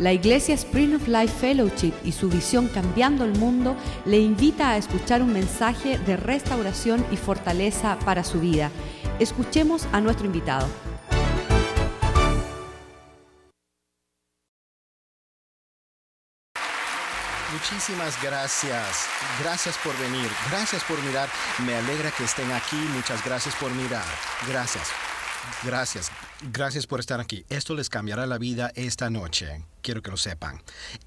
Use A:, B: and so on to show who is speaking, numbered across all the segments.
A: La Iglesia Spring of Life Fellowship y su visión Cambiando el Mundo le invita a escuchar un mensaje de restauración y fortaleza para su vida. Escuchemos a nuestro invitado.
B: Muchísimas gracias. Gracias por venir. Gracias por mirar. Me alegra que estén aquí. Muchas gracias por mirar. Gracias. Gracias. Gracias por estar aquí. Esto les cambiará la vida esta noche. Quiero que lo sepan.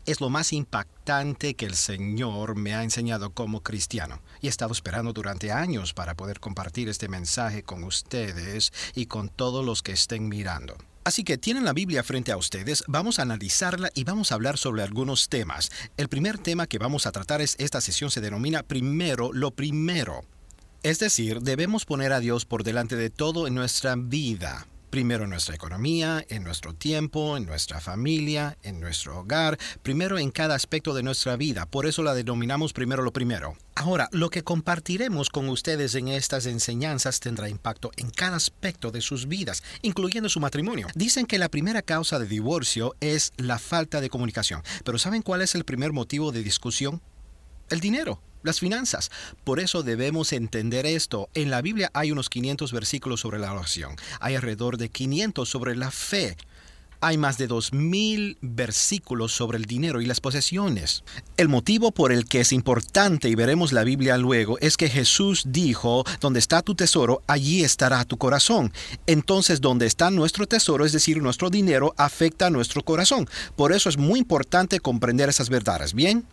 B: Es lo más impactante que el Señor me ha enseñado como cristiano. Y he estado esperando durante años para poder compartir este mensaje con ustedes y con todos los que estén mirando. Así que tienen la Biblia frente a ustedes, vamos a analizarla y vamos a hablar sobre algunos temas. El primer tema que vamos a tratar es esta sesión se denomina primero lo primero. Es decir, debemos poner a Dios por delante de todo en nuestra vida. Primero en nuestra economía, en nuestro tiempo, en nuestra familia, en nuestro hogar, primero en cada aspecto de nuestra vida. Por eso la denominamos primero lo primero. Ahora, lo que compartiremos con ustedes en estas enseñanzas tendrá impacto en cada aspecto de sus vidas, incluyendo su matrimonio. Dicen que la primera causa de divorcio es la falta de comunicación, pero ¿saben cuál es el primer motivo de discusión? El dinero las finanzas. Por eso debemos entender esto. En la Biblia hay unos 500 versículos sobre la oración. Hay alrededor de 500 sobre la fe. Hay más de 2.000 versículos sobre el dinero y las posesiones. El motivo por el que es importante, y veremos la Biblia luego, es que Jesús dijo, donde está tu tesoro, allí estará tu corazón. Entonces, donde está nuestro tesoro, es decir, nuestro dinero, afecta a nuestro corazón. Por eso es muy importante comprender esas verdades. ¿Bien?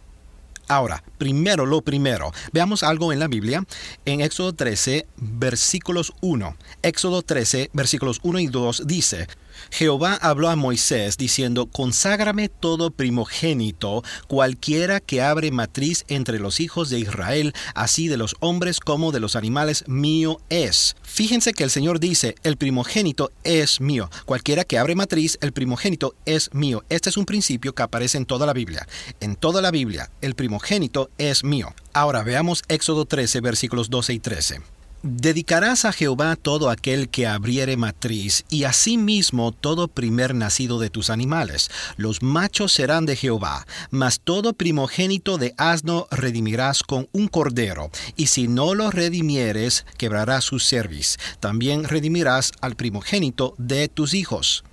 B: Ahora, primero lo primero, veamos algo en la Biblia, en Éxodo 13, versículos 1. Éxodo 13, versículos 1 y 2 dice, Jehová habló a Moisés diciendo, Conságrame todo primogénito, cualquiera que abre matriz entre los hijos de Israel, así de los hombres como de los animales, mío es. Fíjense que el Señor dice, el primogénito es mío. Cualquiera que abre matriz, el primogénito es mío. Este es un principio que aparece en toda la Biblia. En toda la Biblia, el primogénito es mío. Ahora veamos Éxodo 13, versículos 12 y 13. Dedicarás a Jehová todo aquel que abriere matriz, y asimismo todo primer nacido de tus animales. Los machos serán de Jehová, mas todo primogénito de asno redimirás con un cordero, y si no lo redimieres, quebrarás su cerviz. También redimirás al primogénito de tus hijos.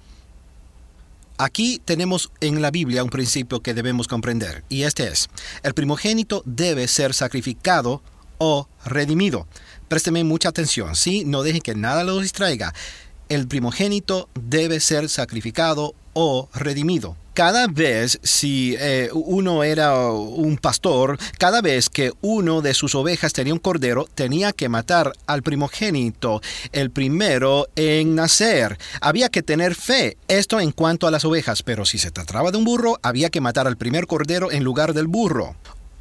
B: Aquí tenemos en la Biblia un principio que debemos comprender, y este es, el primogénito debe ser sacrificado o redimido. Présteme mucha atención, ¿sí? No dejen que nada lo distraiga. El primogénito debe ser sacrificado o redimido. Cada vez, si eh, uno era un pastor, cada vez que uno de sus ovejas tenía un cordero, tenía que matar al primogénito, el primero en nacer. Había que tener fe, esto en cuanto a las ovejas, pero si se trataba de un burro, había que matar al primer cordero en lugar del burro.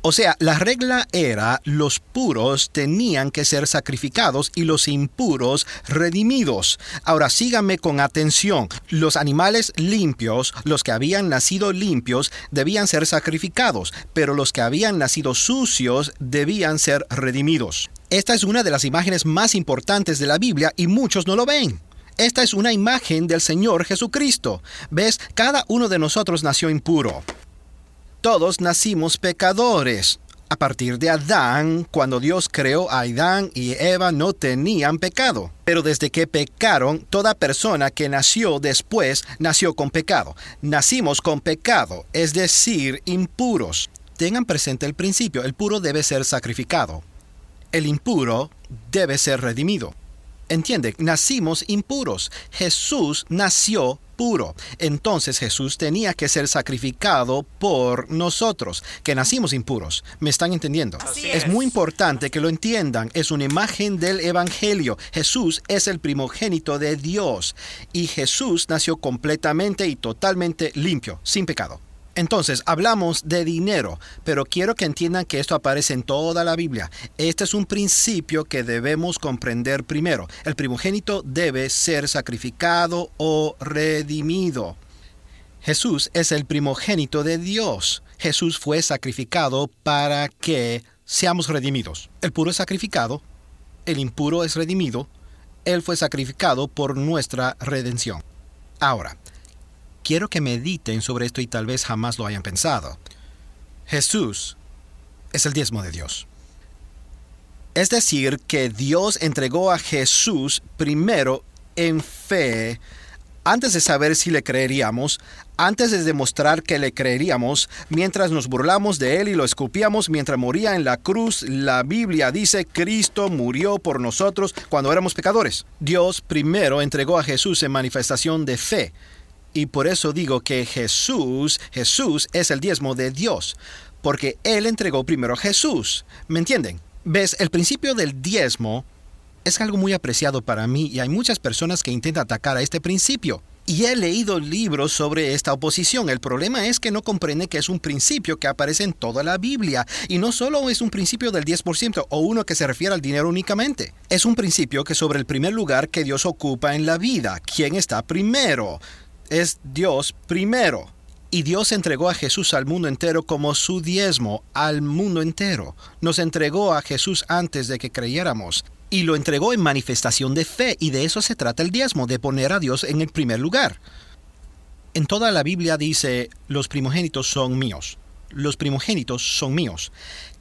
B: O sea, la regla era los puros tenían que ser sacrificados y los impuros redimidos. Ahora síganme con atención. Los animales limpios, los que habían nacido limpios, debían ser sacrificados, pero los que habían nacido sucios debían ser redimidos. Esta es una de las imágenes más importantes de la Biblia y muchos no lo ven. Esta es una imagen del Señor Jesucristo. ¿Ves? Cada uno de nosotros nació impuro todos nacimos pecadores. A partir de Adán, cuando Dios creó a Adán y Eva no tenían pecado. Pero desde que pecaron, toda persona que nació después nació con pecado. Nacimos con pecado, es decir, impuros. Tengan presente el principio, el puro debe ser sacrificado. El impuro debe ser redimido. Entiende, nacimos impuros. Jesús nació puro. Entonces Jesús tenía que ser sacrificado por nosotros, que nacimos impuros. ¿Me están entendiendo? Es. es. muy importante que lo entiendan. Es una imagen del Evangelio. Jesús es el primogénito de Dios y Jesús nació completamente y totalmente limpio, sin pecado. Entonces, hablamos de dinero, pero quiero que entiendan que esto aparece en toda la Biblia. Este es un principio que debemos comprender primero. El primogénito debe ser sacrificado o redimido. Jesús es el primogénito de Dios. Jesús fue sacrificado para que seamos redimidos. El puro es sacrificado, el impuro es redimido, Él fue sacrificado por nuestra redención. Ahora, Quiero que mediten sobre esto y tal vez jamás lo hayan pensado. Jesús es el diezmo de Dios. Es decir, que Dios entregó a Jesús primero en fe, antes de saber si le creeríamos, antes de demostrar que le creeríamos, mientras nos burlamos de él y lo escupíamos mientras moría en la cruz, la Biblia dice, Cristo murió por nosotros cuando éramos pecadores. Dios primero entregó a Jesús en manifestación de fe. Y por eso digo que Jesús, Jesús es el diezmo de Dios, porque Él entregó primero a Jesús. ¿Me entienden? Ves, el principio del diezmo es algo muy apreciado para mí y hay muchas personas que intentan atacar a este principio. Y he leído libros sobre esta oposición. El problema es que no comprende que es un principio que aparece en toda la Biblia. Y no solo es un principio del 10% o uno que se refiere al dinero únicamente. Es un principio que sobre el primer lugar que Dios ocupa en la vida. ¿Quién está primero? Es Dios primero. Y Dios entregó a Jesús al mundo entero como su diezmo, al mundo entero. Nos entregó a Jesús antes de que creyéramos. Y lo entregó en manifestación de fe, y de eso se trata el diezmo, de poner a Dios en el primer lugar. En toda la Biblia dice, los primogénitos son míos. Los primogénitos son míos.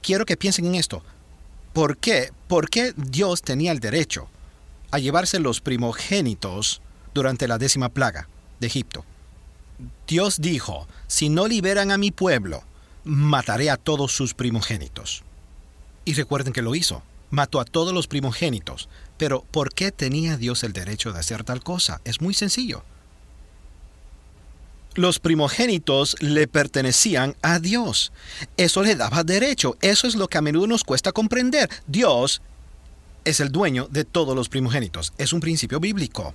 B: Quiero que piensen en esto. ¿Por qué? ¿Por qué Dios tenía el derecho a llevarse los primogénitos durante la décima plaga de Egipto? Dios dijo, si no liberan a mi pueblo, mataré a todos sus primogénitos. Y recuerden que lo hizo, mató a todos los primogénitos. Pero ¿por qué tenía Dios el derecho de hacer tal cosa? Es muy sencillo. Los primogénitos le pertenecían a Dios. Eso le daba derecho. Eso es lo que a menudo nos cuesta comprender. Dios es el dueño de todos los primogénitos. Es un principio bíblico.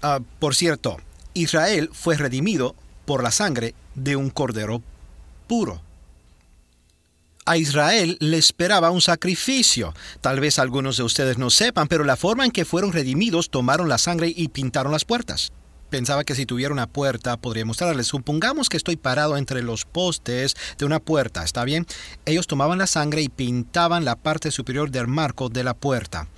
B: Ah, por cierto, Israel fue redimido por la sangre de un cordero puro. A Israel le esperaba un sacrificio. Tal vez algunos de ustedes no sepan, pero la forma en que fueron redimidos tomaron la sangre y pintaron las puertas. Pensaba que si tuviera una puerta podría mostrarles. Supongamos que estoy parado entre los postes de una puerta, ¿está bien? Ellos tomaban la sangre y pintaban la parte superior del marco de la puerta.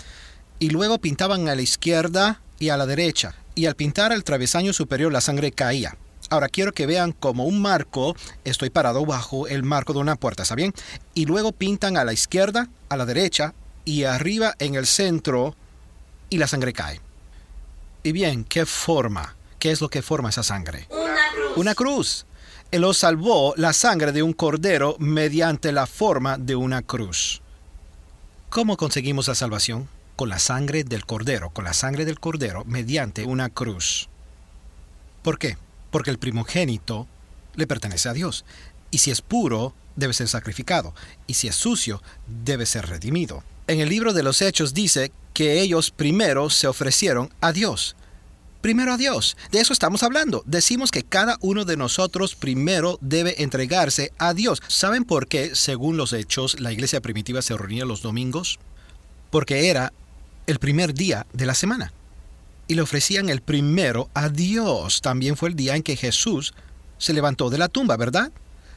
B: Y luego pintaban a la izquierda y a la derecha y al pintar el travesaño superior la sangre caía. Ahora quiero que vean como un marco, estoy parado bajo el marco de una puerta, ¿está bien? Y luego pintan a la izquierda, a la derecha y arriba en el centro y la sangre cae. Y bien, ¿qué forma? ¿Qué es lo que forma esa sangre?
C: Una cruz.
B: Una cruz. Él lo salvó la sangre de un cordero mediante la forma de una cruz. ¿Cómo conseguimos la salvación? Con la sangre del cordero, con la sangre del cordero mediante una cruz. ¿Por qué? Porque el primogénito le pertenece a Dios. Y si es puro, debe ser sacrificado. Y si es sucio, debe ser redimido. En el libro de los Hechos dice que ellos primero se ofrecieron a Dios. Primero a Dios. De eso estamos hablando. Decimos que cada uno de nosotros primero debe entregarse a Dios. ¿Saben por qué, según los Hechos, la iglesia primitiva se reunía los domingos? Porque era el primer día de la semana. Y le ofrecían el primero a Dios. También fue el día en que Jesús se levantó de la tumba, ¿verdad?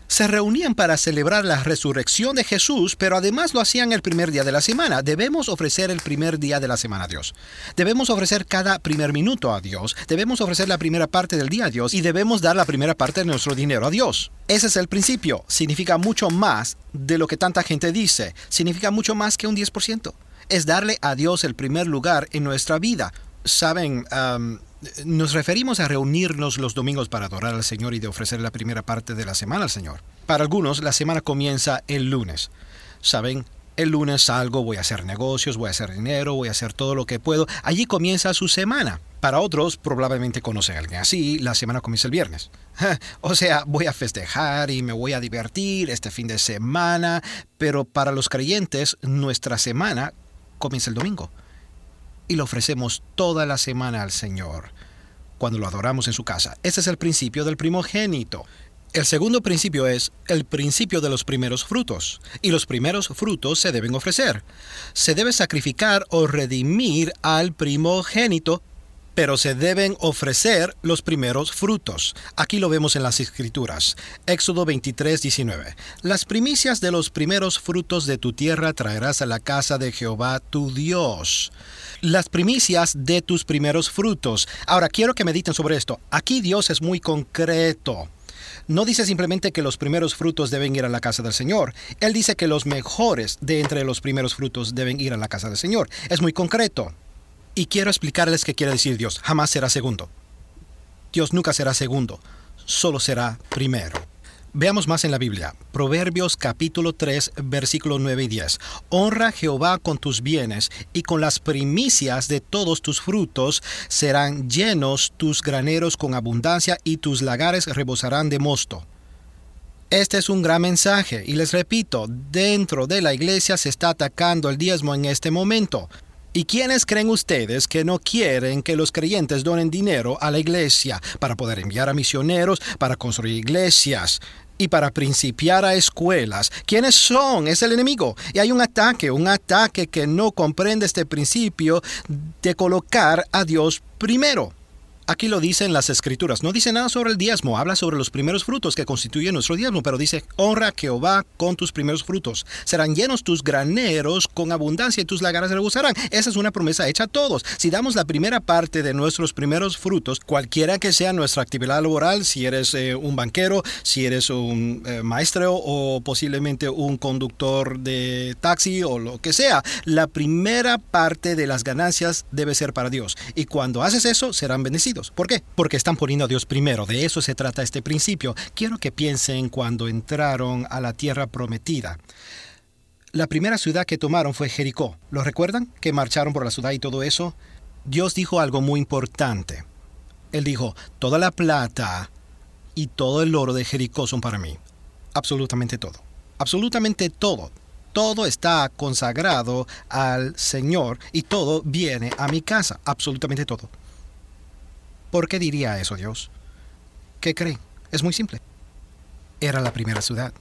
B: Se reunían para celebrar la resurrección de Jesús, pero además lo hacían el primer día de la semana. Debemos ofrecer el primer día de la semana a Dios. Debemos ofrecer cada primer minuto a Dios. Debemos ofrecer la primera parte del día a Dios y debemos dar la primera parte de nuestro dinero a Dios. Ese es el principio. Significa mucho más de lo que tanta gente dice. Significa mucho más que un 10% es darle a Dios el primer lugar en nuestra vida. Saben, nos referimos a reunirnos los domingos para adorar al Señor y de ofrecer la primera parte de la semana al Señor. Para algunos, la semana comienza el lunes. Saben, el lunes salgo, voy a hacer negocios, voy a hacer dinero, voy a hacer todo lo que puedo. Allí comienza su semana. Para otros, probablemente conocen a alguien así, la semana comienza el viernes. o sea, voy a festejar y me voy a divertir este fin de semana, pero para los creyentes, nuestra semana comienza el domingo. Y lo ofrecemos toda la semana al Señor cuando lo adoramos en su casa. Ese es el principio del primogénito. El segundo principio es el principio de los primeros frutos, y los primeros frutos se deben ofrecer. Se debe sacrificar o redimir al primogénito pero se deben ofrecer los primeros frutos. Aquí lo vemos en las escrituras. Éxodo 23, 19. Las primicias de los primeros frutos de tu tierra traerás a la casa de Jehová tu Dios. las primicias de tus primeros frutos. Ahora, quiero que mediten sobre esto. Aquí Dios es muy concreto. No dice simplemente que los primeros frutos deben ir a la casa del Señor. Él dice que los mejores de entre los primeros frutos deben ir a la casa del Señor. Es muy concreto. Y quiero explicarles qué quiere decir Dios. Jamás será segundo. Dios nunca será segundo. Solo será primero. Veamos más en la Biblia. Proverbios capítulo 3, versículo 9 y 10. Honra a Jehová con tus bienes y con las primicias de todos tus frutos serán llenos tus graneros con abundancia y tus lagares rebosarán de mosto. Este es un gran mensaje y les repito, dentro de la iglesia se está atacando el diezmo en este momento. ¿Y quiénes creen ustedes que no quieren que los creyentes donen dinero a la iglesia para poder enviar a misioneros, para construir iglesias? y para principiar a escuelas. ¿Quiénes son? Es el enemigo. Y hay un ataque, un ataque que no comprende este principio de colocar a Dios primero. Aquí lo dice en las escrituras. No dice nada sobre el diezmo, habla sobre los primeros frutos que constituyen nuestro diezmo, pero dice, honra a Jehová con tus primeros frutos. Serán llenos tus graneros con abundancia y tus lagares rebosarán. Esa es una promesa hecha a todos. Si damos la primera parte de nuestros primeros frutos, cualquiera que sea nuestra actividad laboral, si eres eh, un banquero, si eres un eh, maestro o posiblemente un conductor de taxi o lo que sea, la primera parte de las ganancias debe ser para Dios. Y cuando haces eso, serán bendecidos. ¿Por qué? Porque están poniendo a Dios primero. De eso se trata este principio. Quiero que piensen cuando entraron a la tierra prometida. La primera ciudad que tomaron fue Jericó. ¿Lo recuerdan? Que marcharon por la ciudad y todo eso. Dios dijo algo muy importante. Él dijo, toda la plata y todo el oro de Jericó son para mí. Absolutamente todo. Absolutamente todo. Todo está consagrado al Señor y todo viene a mi casa. Absolutamente todo. ¿Por qué diría eso Dios? ¿Qué cree? Es muy simple. Era la primera ciudad.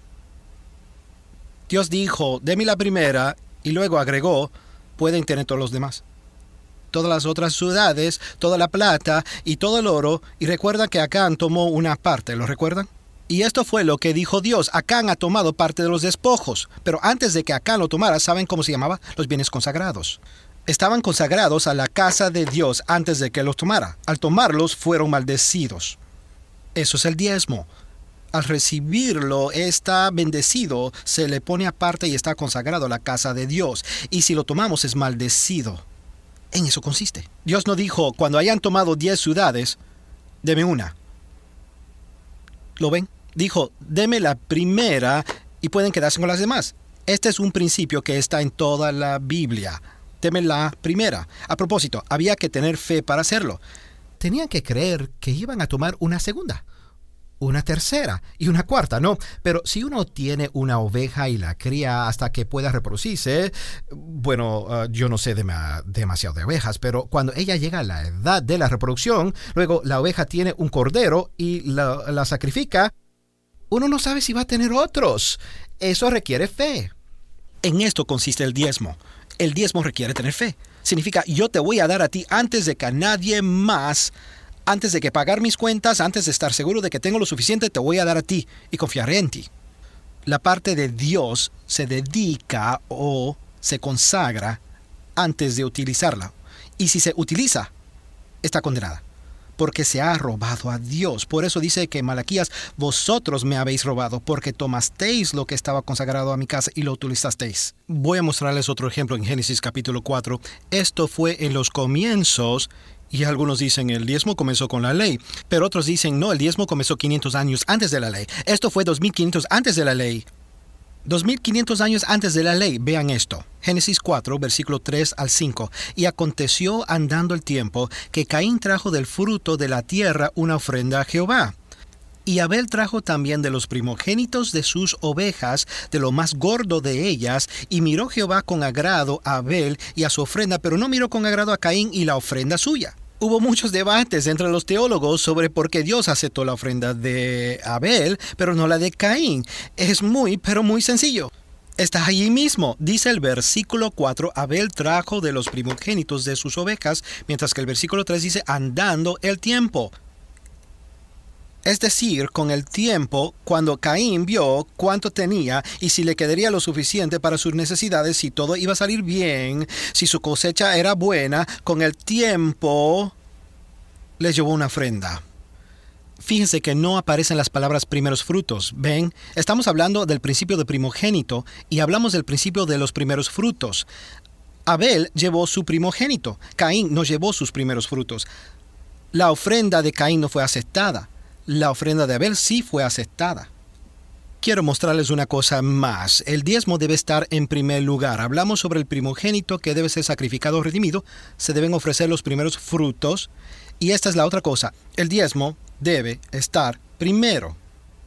B: Dios dijo, déme la primera, y luego agregó, pueden tener todos los demás. Todas las otras ciudades, toda la plata y todo el oro, y recuerda que Acán tomó una parte, ¿lo recuerdan? Y esto fue lo que dijo Dios. Acán ha tomado parte de los despojos, pero antes de que Acán lo tomara, ¿saben cómo se llamaba? Los bienes consagrados estaban consagrados a la casa de Dios antes de que los tomara. Al tomarlos fueron maldecidos. Eso es el diezmo. Al recibirlo está bendecido, se le pone aparte y está consagrado a la casa de Dios. Y si lo tomamos es maldecido. En eso consiste. Dios no dijo, cuando hayan tomado diez ciudades, deme una. ¿Lo ven? Dijo, deme la primera y pueden quedarse con las demás. Este es un principio que está en toda la Biblia la primera. A propósito, había que tener fe para hacerlo. Tenían que creer que iban a tomar una segunda, una tercera y una cuarta, ¿no? Pero si uno tiene una oveja y la cría hasta que pueda reproducirse, bueno, ah, yo no sé demasiado de ovejas, pero cuando ella llega a la edad de la reproducción, luego la oveja tiene un cordero y la sacrifica, uno no sabe si va a tener otros. Eso requiere fe. En esto consiste el diezmo el diezmo requiere tener fe. Significa, yo te voy a dar a ti antes de que a nadie más, antes de que pagar mis cuentas, antes de estar seguro de que tengo lo suficiente, te voy a dar a ti y confiaré en ti. La parte de Dios se dedica o se consagra antes de utilizarla. Y si se utiliza, está condenada porque se ha robado a Dios. Por eso dice que Malaquías, vosotros me habéis robado, porque tomasteis lo que estaba consagrado a mi casa y lo utilizasteis. Voy a mostrarles otro ejemplo en Génesis capítulo 4. Esto fue en los comienzos y algunos dicen el diezmo comenzó con la ley, pero otros dicen no, el diezmo comenzó 500 años antes de la ley. Esto fue 2500 antes de la ley. 2500 años antes de la ley, vean esto. Génesis 4, versículo 3 al 5. Y aconteció andando el tiempo que Caín trajo del fruto de la tierra una ofrenda a Jehová. Y Abel trajo también de los primogénitos de sus ovejas, de lo más gordo de ellas, y miró Jehová con agrado a Abel y a su ofrenda, pero no miró con agrado a Caín y la ofrenda suya. Hubo muchos debates entre los teólogos sobre por qué Dios aceptó la ofrenda de Abel, pero no la de Caín. Es muy, pero muy sencillo. Está allí mismo, dice el versículo 4, Abel trajo de los primogénitos de sus ovejas, mientras que el versículo 3 dice, andando el tiempo. Es decir, con el tiempo, cuando Caín vio cuánto tenía y si le quedaría lo suficiente para sus necesidades, si todo iba a salir bien, si su cosecha era buena, con el tiempo le llevó una ofrenda. Fíjense que no aparecen las palabras primeros frutos. ¿Ven? Estamos hablando del principio de primogénito y hablamos del principio de los primeros frutos. Abel llevó su primogénito. Caín no llevó sus primeros frutos. La ofrenda de Caín no fue aceptada. La ofrenda de Abel sí fue aceptada. Quiero mostrarles una cosa más. El diezmo debe estar en primer lugar. Hablamos sobre el primogénito que debe ser sacrificado o redimido. Se deben ofrecer los primeros frutos. Y esta es la otra cosa. El diezmo debe estar primero.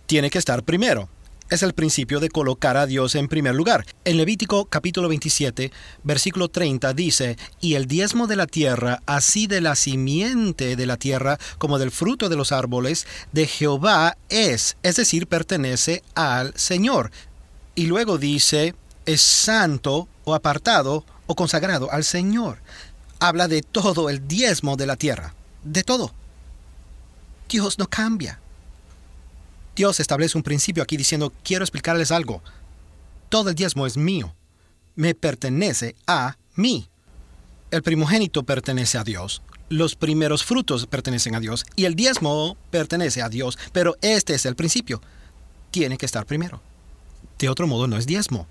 B: Tiene que estar primero. Es el principio de colocar a Dios en primer lugar. En Levítico capítulo 27, versículo 30 dice, y el diezmo de la tierra, así de la simiente de la tierra como del fruto de los árboles, de Jehová es, es decir, pertenece al Señor. Y luego dice, es santo o apartado o consagrado al Señor. Habla de todo el diezmo de la tierra, de todo. Dios no cambia. Dios establece un principio aquí diciendo, quiero explicarles algo. Todo el diezmo es mío. Me pertenece a mí. El primogénito pertenece a Dios. Los primeros frutos pertenecen a Dios. Y el diezmo pertenece a Dios. Pero este es el principio. Tiene que estar primero. De otro modo no es diezmo.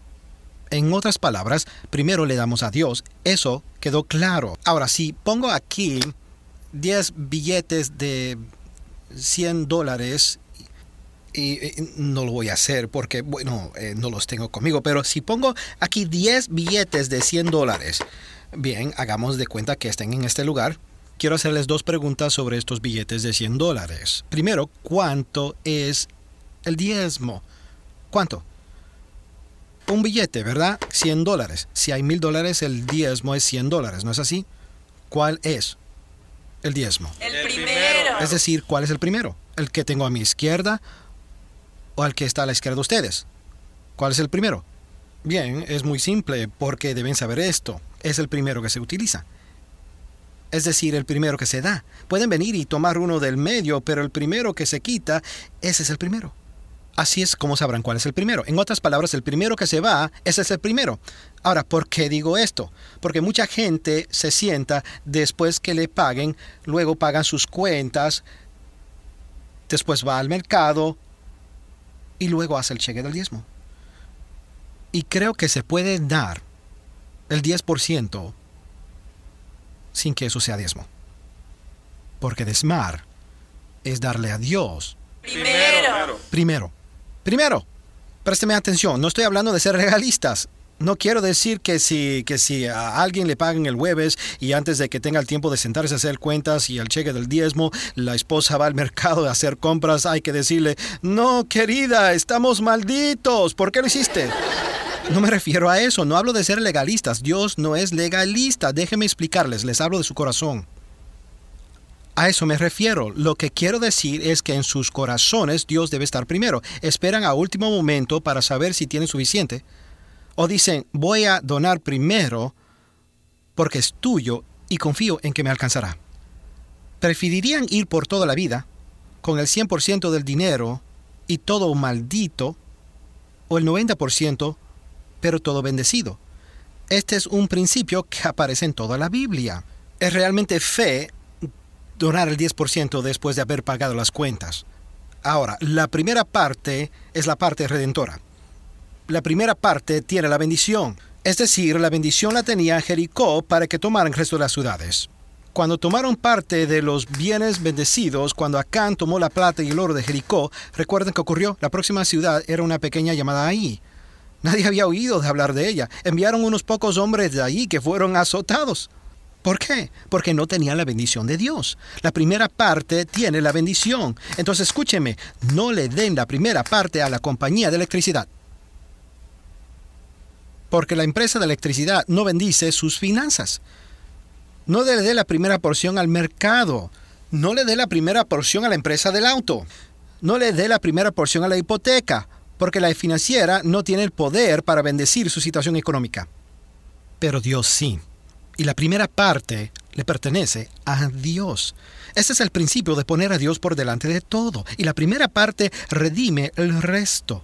B: En otras palabras, primero le damos a Dios. Eso quedó claro. Ahora, si pongo aquí 10 billetes de 100 dólares y, no lo voy a hacer porque, bueno, eh, no los tengo conmigo, pero si pongo aquí 10 billetes de 100 dólares, bien, hagamos de cuenta que estén en este lugar. Quiero hacerles dos preguntas sobre estos billetes de 100 dólares. Primero, ¿cuánto es el diezmo? ¿Cuánto? Un billete, ¿verdad? 100 dólares. Si hay mil dólares, el diezmo es 100 dólares, ¿no es así? ¿Cuál es? el diezmo?
C: El primero.
B: Es decir, ¿cuál es el primero? ¿El que tengo a mi izquierda o el que está a la izquierda de ustedes? ¿Cuál es el primero? Bien, es muy simple porque deben saber esto. Es el primero que se utiliza. Es decir, el primero que se da. Pueden venir y tomar uno del medio, pero el primero que se quita, ese es el primero. Así es como sabrán cuál es el primero. En otras palabras, el primero que se va, ese es el primero. Ahora, ¿por qué digo esto? Porque mucha gente se sienta después que le paguen, luego pagan sus cuentas, después va al mercado y luego hace el cheque del diezmo. Y creo que se puede dar el 10% sin que eso sea diezmo. Porque desmar es darle a Dios
C: Primero.
B: primero. Primero, présteme atención, no estoy hablando de ser regalistas. No quiero decir que si, que si a alguien le pagan el jueves y antes de que tenga el tiempo de sentarse a hacer cuentas y el cheque del diezmo, la esposa va al mercado a hacer compras, hay que decirle, no, querida, estamos malditos, ¿por qué lo hiciste? No me refiero a eso, no hablo de ser legalistas, Dios no es legalista, déjenme explicarles, les hablo de su corazón. A eso me refiero. Lo que quiero decir es que en sus corazones Dios debe estar primero. Esperan a último momento para saber si tienen suficiente. O dicen, voy a donar primero porque es tuyo y confío en que me alcanzará. Preferirían ir por toda la vida con el 100% del dinero y todo maldito o el 90% pero todo bendecido. Este es un principio que aparece en toda la Biblia. Es realmente fe donar el 10% después de haber pagado las cuentas. Ahora, la primera parte es la parte redentora. La primera parte tiene la bendición, es decir, la bendición la tenía Jericó para que tomaran el resto de las ciudades. Cuando tomaron parte de los bienes bendecidos, cuando Acán tomó la plata y el oro de Jericó, recuerden que ocurrió, la próxima ciudad era una pequeña llamada ahí. Nadie había oído de hablar de ella. Enviaron unos pocos hombres de allí que fueron azotados. ¿Por qué? Porque no tenían la bendición de Dios. La primera parte tiene la bendición. Entonces escúcheme, no le den la primera parte a la compañía de electricidad. Porque la empresa de electricidad no bendice sus finanzas. No le dé la primera porción al mercado. No le dé la primera porción a la empresa del auto. No le dé la primera porción a la hipoteca, porque la financiera no tiene el poder para bendecir su situación económica. Pero Dios sí. Y la primera parte le pertenece a Dios. Este es el principio de poner a Dios por delante de todo. Y la primera parte redime el resto.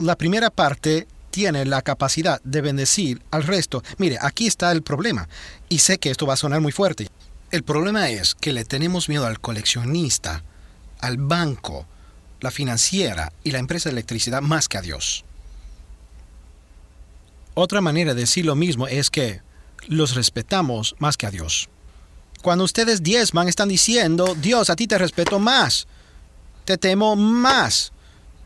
B: La primera parte tiene la capacidad de bendecir al resto. Mire, aquí está el problema. Y sé que esto va a sonar muy fuerte. El problema es que le tenemos miedo al coleccionista, al banco, la financiera y la empresa de electricidad más que a Dios. Otra manera de decir lo mismo es que los respetamos más que a Dios. Cuando ustedes diezman están diciendo, Dios, a ti te respeto más, te temo más.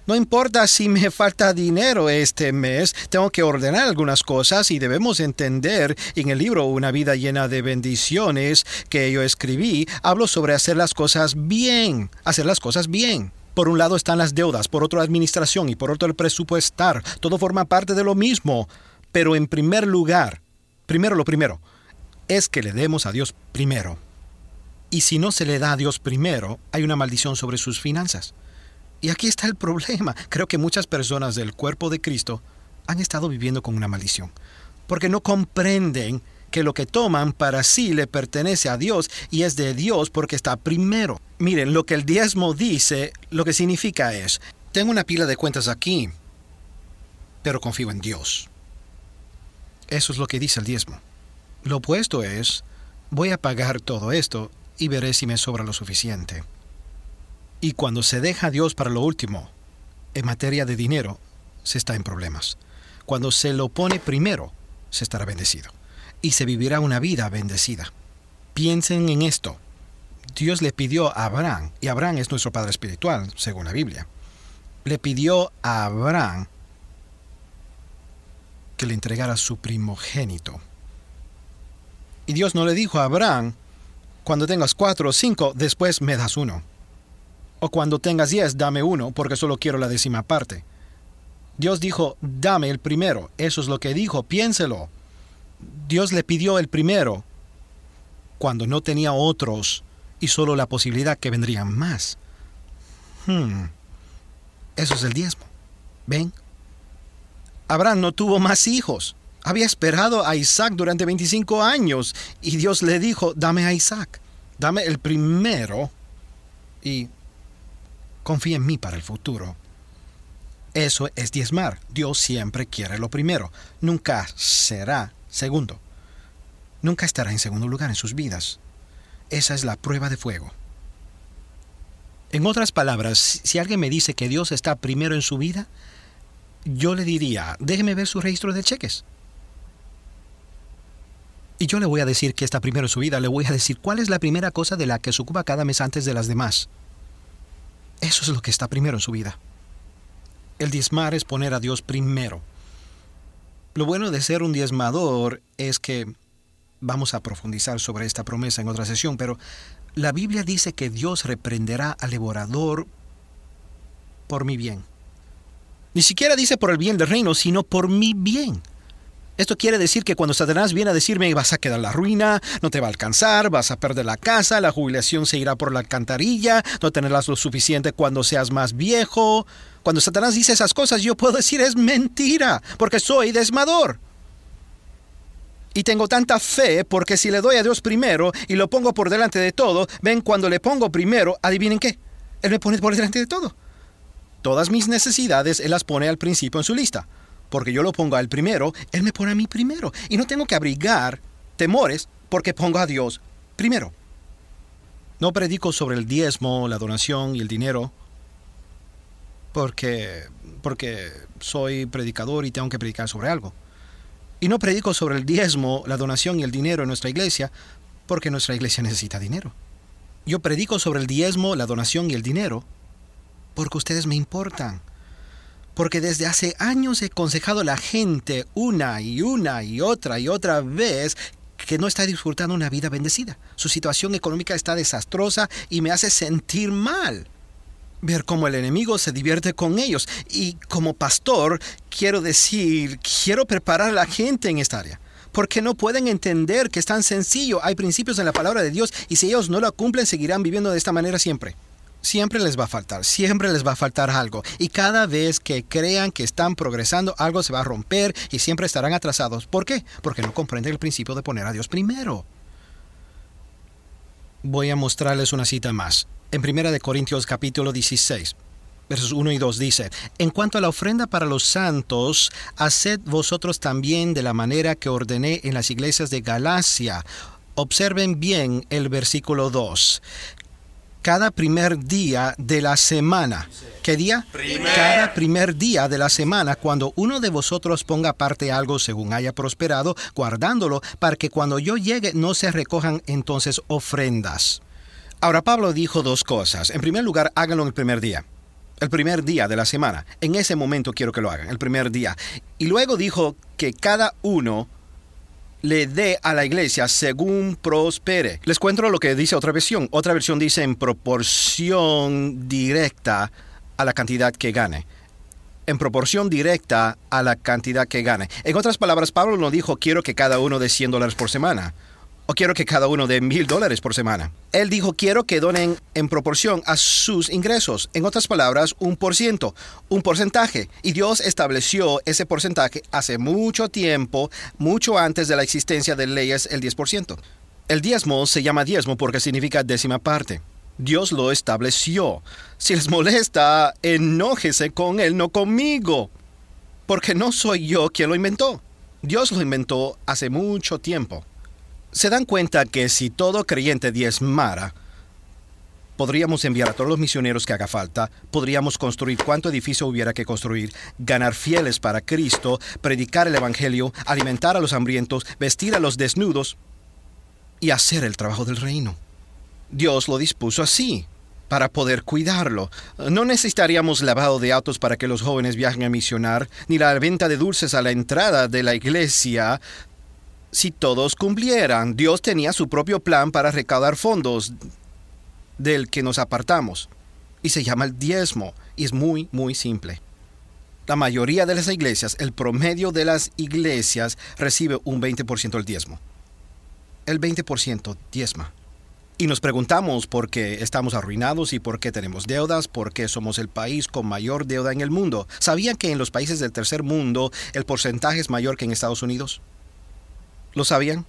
B: No importa si me falta dinero este mes, tengo que ordenar algunas cosas y debemos entender en el libro Una vida llena de bendiciones que yo escribí, hablo sobre hacer las cosas bien, hacer las cosas bien. Por un lado están las deudas, por otro la administración y por otro el presupuestar. Todo forma parte de lo mismo. Pero en primer lugar, primero lo primero, es que le demos a Dios primero. Y si no se le da a Dios primero, hay una maldición sobre sus finanzas. Y aquí está el problema. Creo que muchas personas del cuerpo de Cristo han estado viviendo con una maldición, porque no comprenden que lo que toman para sí le pertenece a Dios y es de Dios porque está primero. Miren, lo que el diezmo dice, lo que significa es, tengo una pila de cuentas aquí, pero confío en Dios. Eso es lo que dice el diezmo. Lo opuesto es, voy a pagar todo esto y veré si me sobra lo suficiente. Y cuando se deja a Dios para lo último, en materia de dinero, se está en problemas. Cuando se lo pone primero, se estará bendecido. Y se vivirá una vida bendecida. Piensen en esto. Dios le pidió a Abraham, y Abraham es nuestro Padre Espiritual, según la Biblia, le pidió a Abraham que le entregara su primogénito. Y Dios no le dijo a Abraham, cuando tengas cuatro o cinco, después me das uno. O cuando tengas diez, dame uno, porque solo quiero la décima parte. Dios dijo, dame el primero. Eso es lo que dijo, piénselo. Dios le pidió el primero cuando no tenía otros y solo la posibilidad que vendrían más. Hmm. Eso es el diezmo. ¿Ven? Abraham no tuvo más hijos. Había esperado a Isaac durante 25 años y Dios le dijo, dame a Isaac, dame el primero y confía en mí para el futuro. Eso es diezmar. Dios siempre quiere lo primero. Nunca será segundo. Nunca estará en segundo lugar en sus vidas. Esa es la prueba de fuego. En otras palabras, si alguien me dice que Dios está primero en su vida, yo le diría, déjeme ver su registro de cheques. Y yo le voy a decir que está primero en su vida, le voy a decir cuál es la primera cosa de la que se ocupa cada mes antes de las demás. Eso es lo que está primero en su vida. El diezmar es poner a Dios primero. Lo bueno de ser un diezmador es que vamos a profundizar sobre esta promesa en otra sesión, pero la Biblia dice que Dios reprenderá al devorador por mi bien. Ni siquiera dice por el bien del reino, sino por mi bien. Esto quiere decir que cuando Satanás viene a decirme vas a quedar la ruina, no te va a alcanzar, vas a perder la casa, la jubilación se irá por la alcantarilla, no tendrás lo suficiente cuando seas más viejo. Cuando Satanás dice esas cosas, yo puedo decir es mentira, porque soy desmador. Y tengo tanta fe porque si le doy a Dios primero y lo pongo por delante de todo, ven cuando le pongo primero, adivinen qué, Él me pone por delante de todo. Todas mis necesidades Él las pone al principio en su lista. Porque yo lo pongo al primero, Él me pone a mí primero. Y no tengo que abrigar temores porque pongo a Dios primero. No predico sobre el diezmo, la donación y el dinero porque, porque soy predicador y tengo que predicar sobre algo. Y no predico sobre el diezmo, la donación y el dinero en nuestra iglesia porque nuestra iglesia necesita dinero. Yo predico sobre el diezmo, la donación y el dinero porque ustedes me importan. Porque desde hace años he aconsejado a la gente una y una y otra y otra vez que no está disfrutando una vida bendecida. Su situación económica está desastrosa y me hace sentir mal. Ver cómo el enemigo se divierte con ellos. Y como pastor, quiero decir, quiero preparar a la gente en esta área. Porque no pueden entender que es tan sencillo. Hay principios en la palabra de Dios y si ellos no la cumplen, seguirán viviendo de esta manera siempre siempre les va a faltar, siempre les va a faltar algo. Y cada vez que crean que están progresando, algo se va a romper y siempre estarán atrasados. ¿Por qué? Porque no comprenden el principio de poner a Dios primero. Voy a mostrarles una cita más. En 1 de Corintios capítulo 16, versos 1 y 2 dice, En cuanto a la ofrenda para los santos, haced vosotros también de la manera que ordené en las iglesias de Galacia. Observen bien el versículo 2 cada primer día de la semana. ¿Qué día? Cada primer día de la semana, cuando uno de vosotros ponga aparte algo según haya prosperado, guardándolo, para que cuando yo llegue no se recojan entonces ofrendas. Ahora Pablo dijo dos cosas. En primer lugar, háganlo el primer día. El primer día de la semana. En ese momento quiero que lo hagan, el primer día. Y luego dijo que cada uno le dé a la iglesia según prospere. Les cuento lo que dice otra versión. Otra versión dice en proporción directa a la cantidad que gane. En proporción directa a la cantidad que gane. En otras palabras, Pablo no dijo quiero que cada uno dé 100 dólares por semana o quiero que cada uno dé mil dólares por semana. Él dijo, quiero que donen en proporción a sus ingresos. En otras palabras, un por ciento, un porcentaje. Y Dios estableció ese porcentaje hace mucho tiempo, mucho antes de la existencia de leyes, el 10%. El diezmo se llama diezmo porque significa décima parte. Dios lo estableció. Si les molesta, enójese con él, no conmigo. Porque no soy yo quien lo inventó. Dios lo inventó hace mucho tiempo se dan cuenta que si todo creyente diezmara, podríamos enviar a todos los misioneros que haga falta, podríamos construir cuánto edificio hubiera que construir, ganar fieles para Cristo, predicar el Evangelio, alimentar a los hambrientos, vestir a los desnudos y hacer el trabajo del reino. Dios lo dispuso así, para poder cuidarlo. No necesitaríamos lavado de autos para que los jóvenes viajen a misionar, ni la venta de dulces a la entrada de la iglesia si todos cumplieran. Dios tenía su propio plan para recaudar fondos del que nos apartamos. Y se llama el diezmo. Y es muy, muy simple. La mayoría de las iglesias, el promedio de las iglesias recibe un 20% del diezmo. El 20% diezma. Y nos preguntamos por qué estamos arruinados y por qué tenemos deudas, por qué somos el país con mayor deuda en el mundo. ¿Sabían que en los países del tercer mundo el porcentaje es mayor que en Estados Unidos? ¿Lo sabían?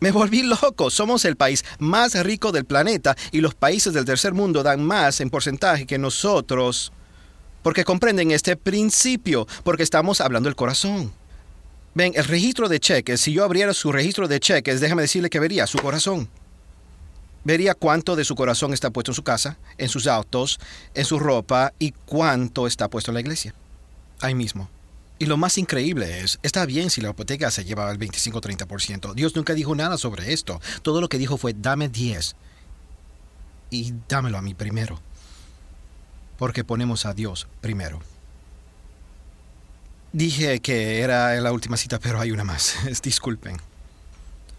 B: Me volví loco. Somos el país más rico del planeta y los países del tercer mundo dan más en porcentaje que nosotros. Porque comprenden este principio, porque estamos hablando del corazón. Ven, el registro de cheques, si yo abriera su registro de cheques, déjame decirle que vería su corazón. Vería cuánto de su corazón está puesto en su casa, en sus autos, en su ropa y cuánto está puesto en la iglesia. Ahí mismo. Y lo más increíble es, está bien si la hipoteca se lleva al 25-30%. Dios nunca dijo nada sobre esto. Todo lo que dijo fue, dame 10. Y dámelo a mí primero. Porque ponemos a Dios primero. Dije que era la última cita, pero hay una más. Disculpen.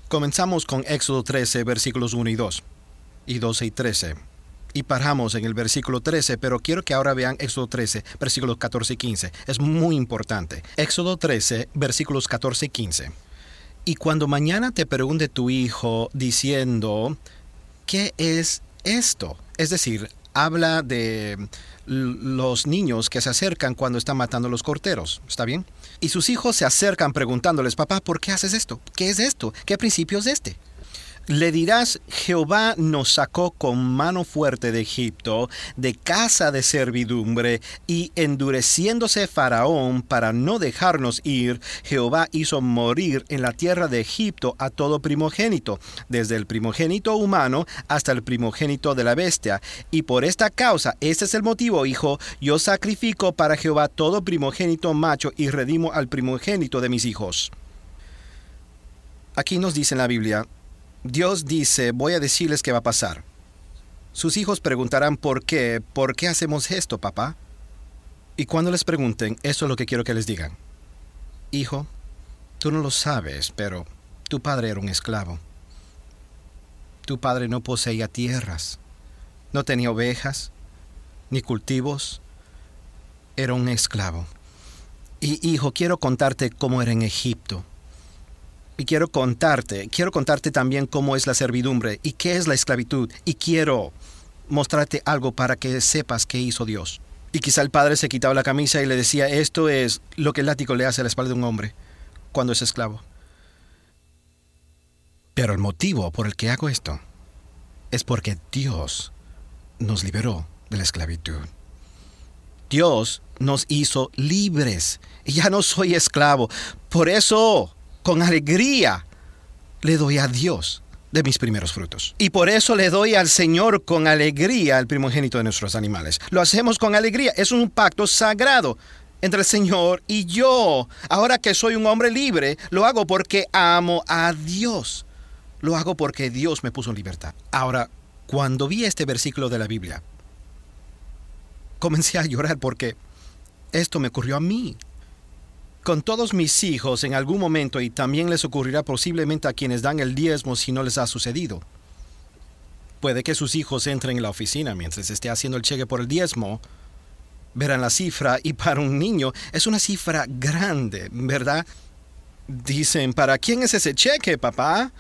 B: Comenzamos con Éxodo 13, versículos 1 y 2. Y 12 y 13 y paramos en el versículo 13, pero quiero que ahora vean Éxodo 13, versículos 14 y 15. Es muy importante. Éxodo 13, versículos 14 y 15. Y cuando mañana te pregunte tu hijo diciendo, ¿qué es esto? Es decir, habla de los niños que se acercan cuando están matando a los corteros, ¿está bien? Y sus hijos se acercan preguntándoles, papá, ¿por qué haces esto? ¿Qué es esto? ¿Qué principio es este? Le dirás, Jehová nos sacó con mano fuerte de Egipto, de casa de servidumbre, y endureciéndose Faraón para no dejarnos ir, Jehová hizo morir en la tierra de Egipto a todo primogénito, desde el primogénito humano hasta el primogénito de la bestia. Y por esta causa, este es el motivo, hijo, yo sacrifico para Jehová todo primogénito macho y redimo al primogénito de mis hijos. Aquí nos dice en la Biblia, Dios dice, voy a decirles qué va a pasar. Sus hijos preguntarán por qué, ¿por qué hacemos esto, papá? Y cuando les pregunten, eso es lo que quiero que les digan. Hijo, tú no lo sabes, pero tu padre era un esclavo. Tu padre no poseía tierras, no tenía ovejas, ni cultivos, era un esclavo. Y hijo, quiero contarte cómo era en Egipto y quiero contarte, quiero contarte también cómo es la servidumbre y qué es la esclavitud. Y quiero mostrarte algo para que sepas qué hizo Dios. Y quizá el padre se quitaba la camisa y le decía, esto es lo que el látigo le hace a la espalda de un hombre cuando es esclavo. Pero el motivo por el que hago esto es porque Dios nos liberó de la esclavitud. Dios nos hizo libres y ya no soy esclavo. Por eso, con alegría, le doy a Dios de mis primeros frutos. Y por eso le doy al Señor con alegría el primogénito de nuestros animales. Lo hacemos con alegría. Es un pacto sagrado entre el Señor y yo. Ahora que soy un hombre libre, lo hago porque amo a Dios. Lo hago porque Dios me puso en libertad. Ahora, cuando vi este versículo de la Biblia, comencé a llorar porque esto me ocurrió a mí. Con todos mis hijos en algún momento y también les ocurrirá posiblemente a quienes dan el diezmo si no les ha sucedido. Puede que sus hijos entren en la oficina mientras esté haciendo el cheque por el diezmo, verán la cifra y para un niño es una cifra grande, ¿verdad? Dicen, ¿para quién es ese cheque, papá?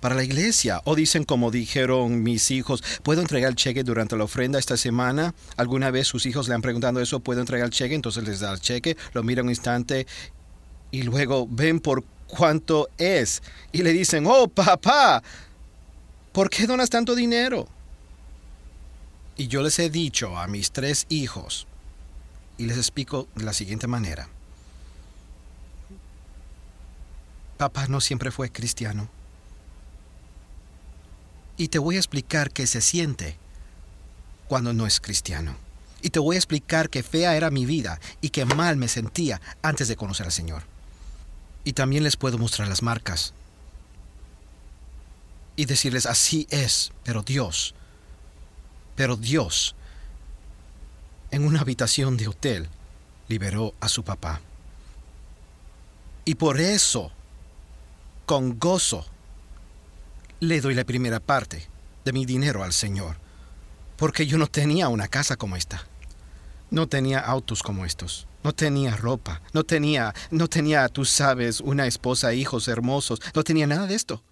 B: para la iglesia. O dicen como dijeron mis hijos, ¿puedo entregar el cheque durante la ofrenda esta semana? ¿Alguna vez sus hijos le han preguntado eso? ¿Puedo entregar el cheque? Entonces les da el cheque, lo miran un instante y luego ven por cuánto es. Y le dicen, oh papá, ¿por qué donas tanto dinero? Y yo les he dicho a mis tres hijos, y les explico de la siguiente manera. Papá no siempre fue cristiano. Y te voy a explicar qué se siente cuando no es cristiano. Y te voy a explicar qué fea era mi vida y qué mal me sentía antes de conocer al Señor. Y también les puedo mostrar las marcas. Y decirles, así es, pero Dios, pero Dios, en una habitación de hotel, liberó a su papá. Y por eso, con gozo, le doy la primera parte de mi dinero al Señor, porque yo no tenía una casa como esta. No tenía autos como estos. No tenía ropa. No tenía, no tenía, tú sabes, una esposa, hijos hermosos. No tenía nada de esto.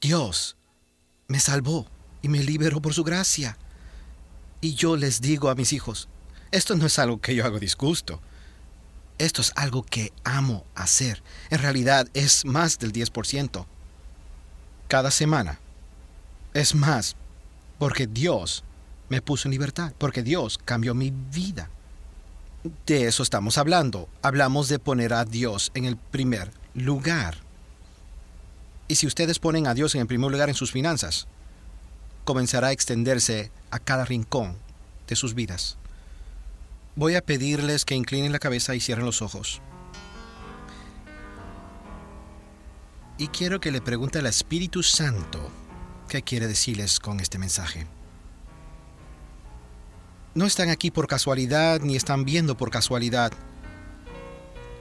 B: Dios me salvó y me liberó por su gracia. Y yo les digo a mis hijos, esto no es algo que yo hago disgusto. Esto es algo que amo hacer. En realidad es más del 10% cada semana. Es más, porque Dios me puso en libertad, porque Dios cambió mi vida. De eso estamos hablando. Hablamos de poner a Dios en el primer lugar. Y si ustedes ponen a Dios en el primer lugar en sus finanzas, comenzará a extenderse a cada rincón de sus vidas. Voy a pedirles que inclinen la cabeza y cierren los ojos. y quiero que le pregunte al Espíritu Santo qué quiere decirles con este mensaje. No están aquí por casualidad ni están viendo por casualidad.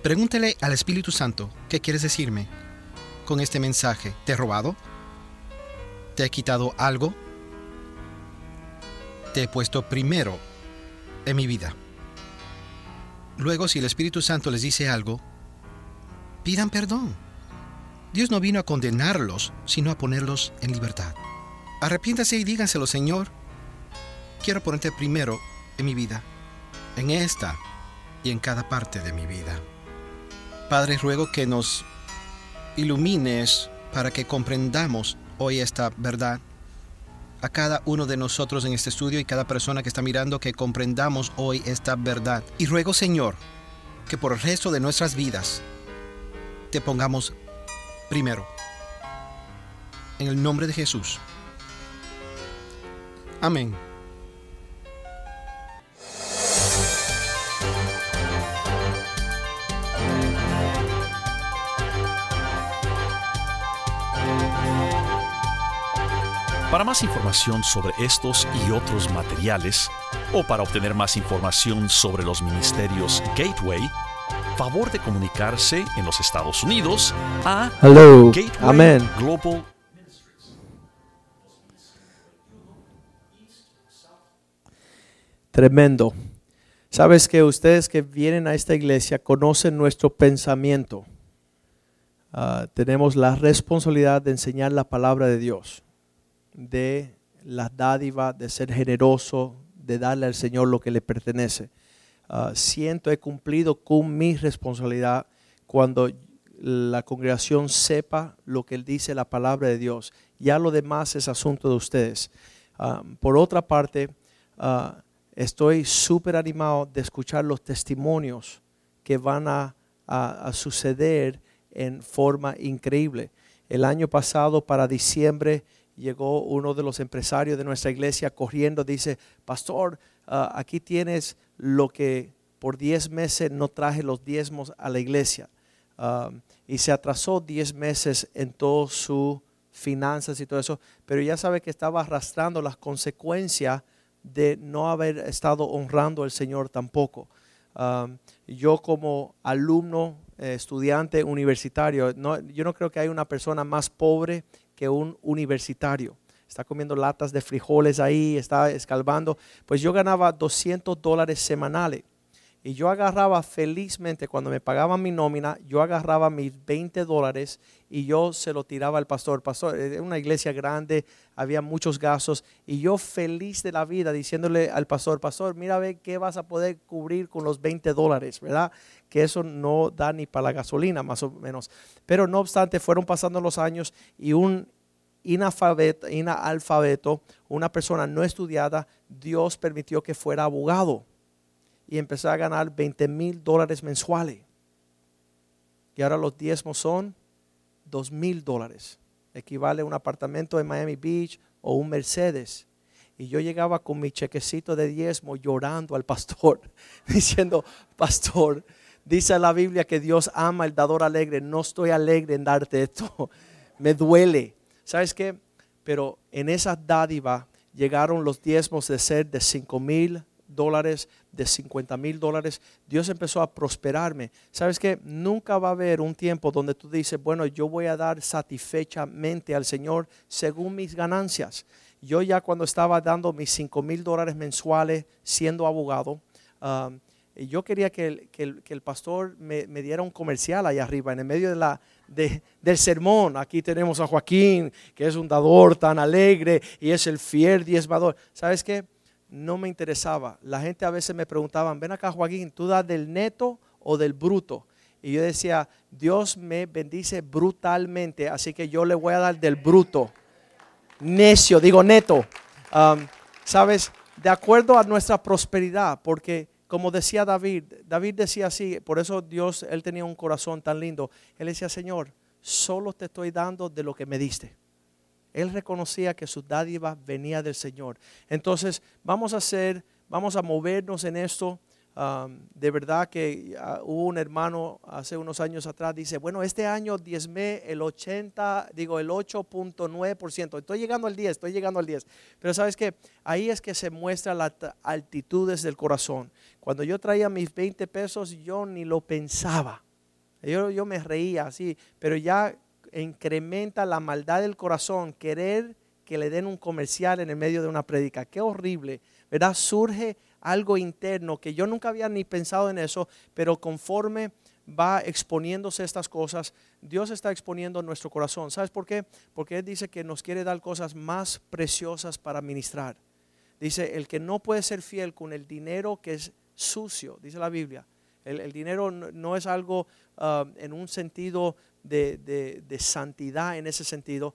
B: Pregúntele al Espíritu Santo qué quieres decirme con este mensaje. ¿Te he robado? ¿Te he quitado algo? Te he puesto primero en mi vida. Luego, si el Espíritu Santo les dice algo, pidan perdón Dios no vino a condenarlos, sino a ponerlos en libertad. Arrepiéntase y díganselo, Señor. Quiero ponerte primero en mi vida, en esta y en cada parte de mi vida. Padre, ruego que nos ilumines para que comprendamos hoy esta verdad. A cada uno de nosotros en este estudio y cada persona que está mirando que comprendamos hoy esta verdad. Y ruego, Señor, que por el resto de nuestras vidas te pongamos primero. En el nombre de Jesús. Amén.
D: Para más información sobre estos y otros materiales, o para obtener más información sobre los ministerios Gateway, favor de comunicarse en los Estados Unidos a
E: Hello. Amen.
D: Global
E: Tremendo. Sabes que ustedes que vienen a esta iglesia conocen nuestro pensamiento. Ah, tenemos la responsabilidad de enseñar la palabra de Dios, de la dádiva, de ser generoso, de darle al Señor lo que le pertenece. Ah, siento he cumplido con mi responsabilidad cuando la congregación sepa lo que dice la palabra de Dios Ya lo demás es asunto de ustedes. Ah, por otra parte, ah, estoy súper animado de escuchar los testimonios que van a, a suceder en forma increíble. El año pasado, para diciembre, llegó uno de los empresarios de nuestra iglesia corriendo, dice, pastor, ah, aquí tienes lo que por 10 meses no traje los diezmos a la iglesia. Y se atrasó 10 meses en todo su finanzas y todo eso, pero ya sabe que estaba arrastrando las consecuencias de no haber estado honrando al Señor tampoco. Yo como alumno, eh, estudiante universitario, no, yo no creo que hay una persona más pobre que un universitario. Está comiendo latas de frijoles ahí, está escalvando. Pues yo ganaba 200 dólares semanales. Y yo agarraba felizmente, cuando me pagaban mi nómina, yo agarraba mis 20 dólares y yo se lo tiraba al pastor. Pastor, era una iglesia grande, había muchos gastos. Y yo feliz de la vida diciéndole al pastor, pastor, mira ve qué vas a poder cubrir con los 20 dólares, ¿verdad? Que eso no da ni para la gasolina, más o menos. Pero no obstante, fueron pasando los años y un inalfabeto, una persona no estudiada, Dios permitió que fuera abogado y empezó a ganar 20 mil dólares mensuales. Y ahora los diezmos son 2 mil dólares. Equivale a un apartamento en Miami Beach o un Mercedes. Y yo llegaba con mi chequecito de diezmo llorando al pastor, diciendo, pastor, dice la Biblia que Dios ama el dador alegre. No estoy alegre en darte esto. Me duele. ¿Sabes qué? Pero en esa dádiva llegaron los diezmos de ser de 5 mil dólares, de 50 mil dólares, Dios empezó a prosperarme. ¿Sabes que Nunca va a haber un tiempo donde tú dices, bueno, yo voy a dar satisfechamente al Señor según mis ganancias. Yo ya cuando estaba dando mis 5 mil dólares mensuales siendo abogado, um, yo quería que el, pastor me, diera un comercial ahí arriba, en el medio de la, del sermón. Aquí tenemos a Joaquín, que es un dador tan alegre y es el fiel diezmador. ¿Sabes qué? No me interesaba. La gente a veces me preguntaban, ven acá Joaquín, ¿tú das del neto o del bruto? Y yo decía, Dios me bendice brutalmente, así que yo le voy a dar del bruto. Necio, digo neto. ¿Sabes? De acuerdo a nuestra prosperidad, porque como decía David, David decía así, por eso Dios, él tenía un corazón tan lindo. Él decía, Señor, solo te estoy dando de lo que me diste. Él reconocía que su dádiva venía del Señor. Entonces, vamos a hacer, vamos a movernos en esto. de verdad que ah, hubo un hermano hace unos años atrás, dice, bueno, este año diezmé el 80, digo el 8.9%, estoy llegando al 10, estoy llegando al 10. Pero sabes que ahí es que se muestra las altitudes del corazón. Cuando yo traía mis 20 pesos, yo ni lo pensaba. Yo, yo me reía así, pero ya incrementa la maldad del corazón, querer que le den un comercial en el medio de una prédica. Qué horrible, ¿verdad? Surge algo interno que yo nunca había ni pensado en eso, pero conforme va exponiéndose estas cosas, Dios está exponiendo nuestro corazón. ¿Sabes por qué? Porque Él dice que nos quiere dar cosas más preciosas para ministrar. Dice, el que no puede ser fiel con el dinero que es sucio, dice la Biblia. El, dinero no, es algo ah, en un sentido de, santidad en ese sentido,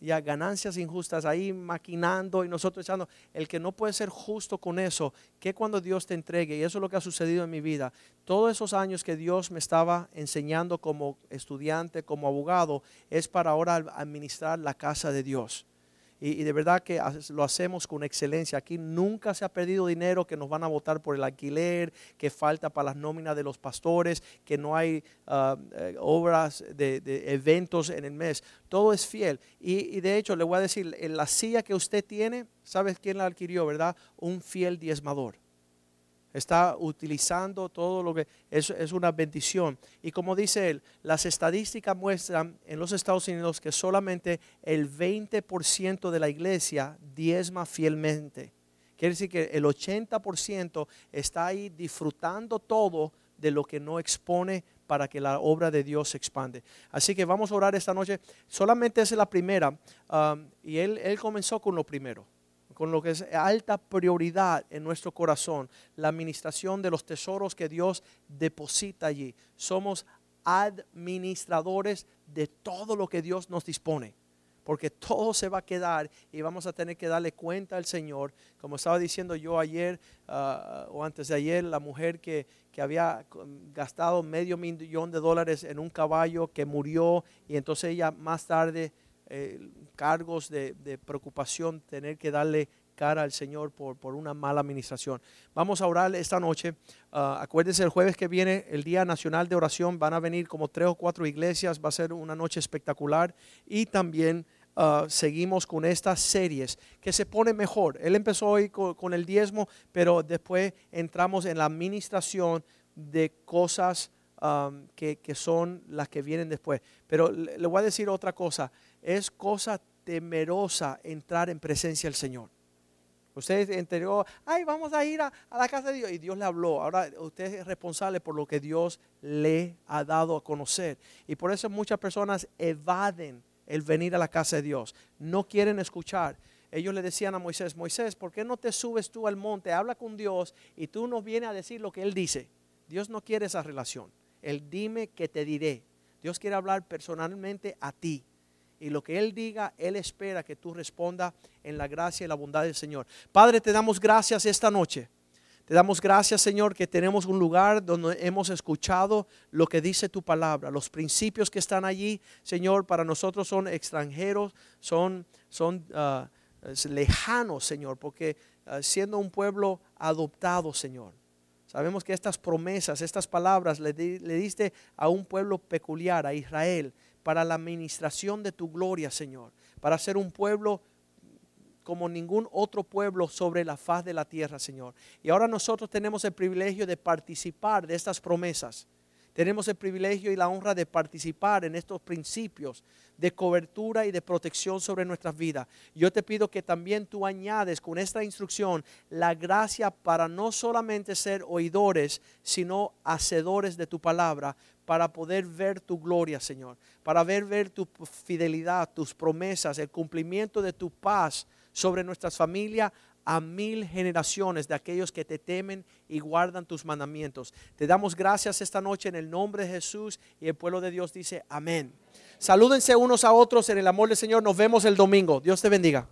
E: ya ganancias injustas ahí maquinando y nosotros echando. El que no puede ser justo con eso, que cuando Dios te entregue, y eso es lo que ha sucedido en mi vida, todos esos años que Dios me estaba enseñando como estudiante, como abogado, es para ahora administrar la casa de Dios y, de verdad que lo hacemos con excelencia. Aquí nunca se ha perdido dinero que nos van a votar por el alquiler, que falta para las nóminas de los pastores, que no hay eh, obras de, eventos en el mes. Todo es fiel. Y, y, de hecho, le voy a decir, en la silla que usted tiene, ¿sabes quién la adquirió, verdad? Un fiel diezmador está utilizando todo lo que es, es, una bendición. Y como dice él, las estadísticas muestran en los Estados Unidos que solamente el 20% de la iglesia diezma fielmente. Quiere decir que el 80% está ahí disfrutando todo de lo que no expone para que la obra de Dios se expande. Así que vamos a orar esta noche. Solamente es la primera. Um, y él, él comenzó con lo primero con lo que es alta prioridad en nuestro corazón, la administración de los tesoros que Dios deposita allí. Somos administradores de todo lo que Dios nos dispone. porque todo se va a quedar y vamos a tener que darle cuenta al Señor. Como estaba diciendo yo ayer uh, o antes de ayer, la mujer que, que, había gastado medio millón de dólares en un caballo que murió y entonces ella más tarde, eh, cargos de, preocupación, tener que darle cara al Señor por, por una mala administración. Vamos a orar esta noche. Uh, acuérdense, el jueves que viene, el Día Nacional de Oración, van a venir como tres o cuatro iglesias, va a ser una noche espectacular. Y también uh, seguimos con estas series que se pone mejor. Él empezó hoy con, el diezmo, pero después entramos en la administración de cosas um, que, que, son las que vienen después. Pero le voy a decir otra cosa, es cosa temerosa entrar en presencia del Señor. Usted entendió, ay, vamos a ir a, a, la casa de Dios. Y Dios le habló. Ahora usted es responsable por lo que Dios le ha dado a conocer. Y por eso muchas personas evaden el venir a la casa de Dios. No quieren escuchar. Ellos le decían a Moisés, Moisés, ¿por qué no te subes tú al monte? Habla con Dios y tú nos vienes a decir lo que Él dice. Dios no quiere esa relación. Él dime que te diré. Dios quiere hablar personalmente a ti y lo que Él diga, Él espera que tú responda en la gracia y la bondad del Señor. Padre, te damos gracias esta noche. Te damos gracias, Señor, que tenemos un lugar donde hemos escuchado lo que dice tu palabra. Los principios que están allí, Señor, para nosotros son extranjeros, son, son uh, lejanos, Señor, porque uh, siendo un pueblo adoptado, Señor. Sabemos que estas promesas, estas palabras le, le diste a un pueblo peculiar, a Israel, para la administración de tu gloria, Señor, para ser un pueblo como ningún otro pueblo sobre la faz de la tierra, Señor. Y ahora nosotros tenemos el privilegio de participar de estas promesas. Tenemos el privilegio y la honra de participar en estos principios de cobertura y de protección sobre nuestras vidas. Yo te pido que también tú añades con esta instrucción la gracia para no solamente ser oidores, sino hacedores de tu palabra, para poder ver tu gloria, Señor, para ver, ver tu fidelidad, tus promesas, el cumplimiento de tu paz sobre nuestras familias a mil generaciones de aquellos que te temen y guardan tus mandamientos. Te damos gracias esta noche en el nombre de Jesús y el pueblo de Dios dice amén. Salúdense unos a otros en el amor del Señor. Nos vemos el domingo. Dios te bendiga.